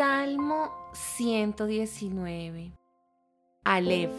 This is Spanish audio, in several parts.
Salmo 119. Aleph.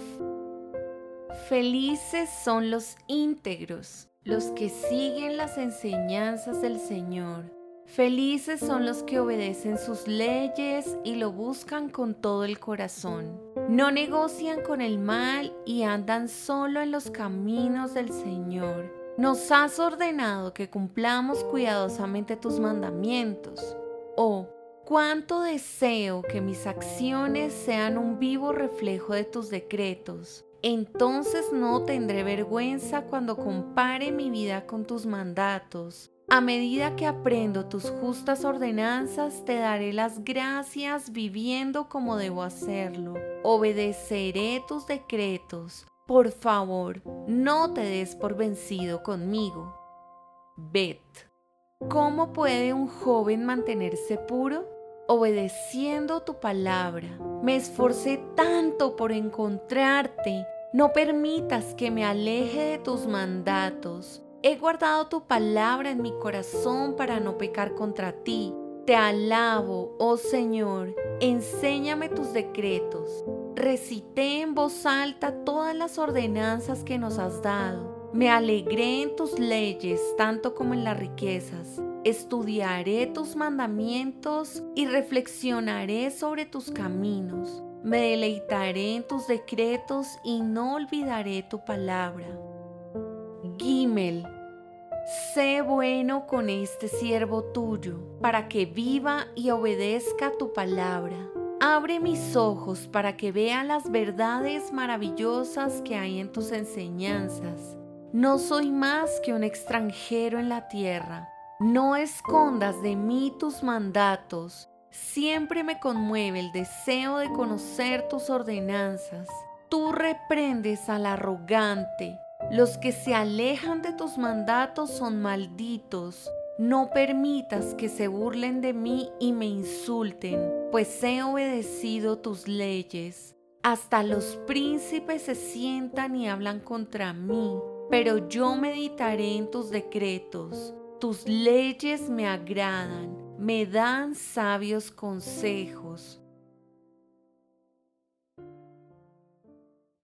Felices son los íntegros, los que siguen las enseñanzas del Señor. Felices son los que obedecen sus leyes y lo buscan con todo el corazón. No negocian con el mal y andan solo en los caminos del Señor. Nos has ordenado que cumplamos cuidadosamente tus mandamientos. Oh, cuánto deseo que mis acciones sean un vivo reflejo de tus decretos. Entonces no tendré vergüenza cuando compare mi vida con tus mandatos. A medida que aprendo tus justas ordenanzas, te daré las gracias viviendo como debo hacerlo. Obedeceré tus decretos. Por favor, no te des por vencido conmigo. Bet. ¿Cómo puede un joven mantenerse puro? Obedeciendo tu palabra. Me esforcé tanto por encontrarte. No permitas que me aleje de tus mandatos. He guardado tu palabra en mi corazón para no pecar contra ti. Te alabo, oh Señor. Enséñame tus decretos. Recité en voz alta todas las ordenanzas que nos has dado. Me alegré en tus leyes tanto como en las riquezas. Estudiaré tus mandamientos y reflexionaré sobre tus caminos. Me deleitaré en tus decretos y no olvidaré tu palabra. Gimel. Sé bueno con este siervo tuyo, para que viva y obedezca tu palabra. Abre mis ojos para que vea las verdades maravillosas que hay en tus enseñanzas no soy más que un extranjero en la tierra. No escondas de mí tus mandatos. Siempre me conmueve el deseo de conocer tus ordenanzas. Tú reprendes al arrogante. Los que se alejan de tus mandatos son malditos. No permitas que se burlen de mí y me insulten, pues he obedecido tus leyes. Hasta los príncipes se sientan y hablan contra mí pero yo meditaré en tus decretos. Tus leyes me agradan, me dan sabios consejos.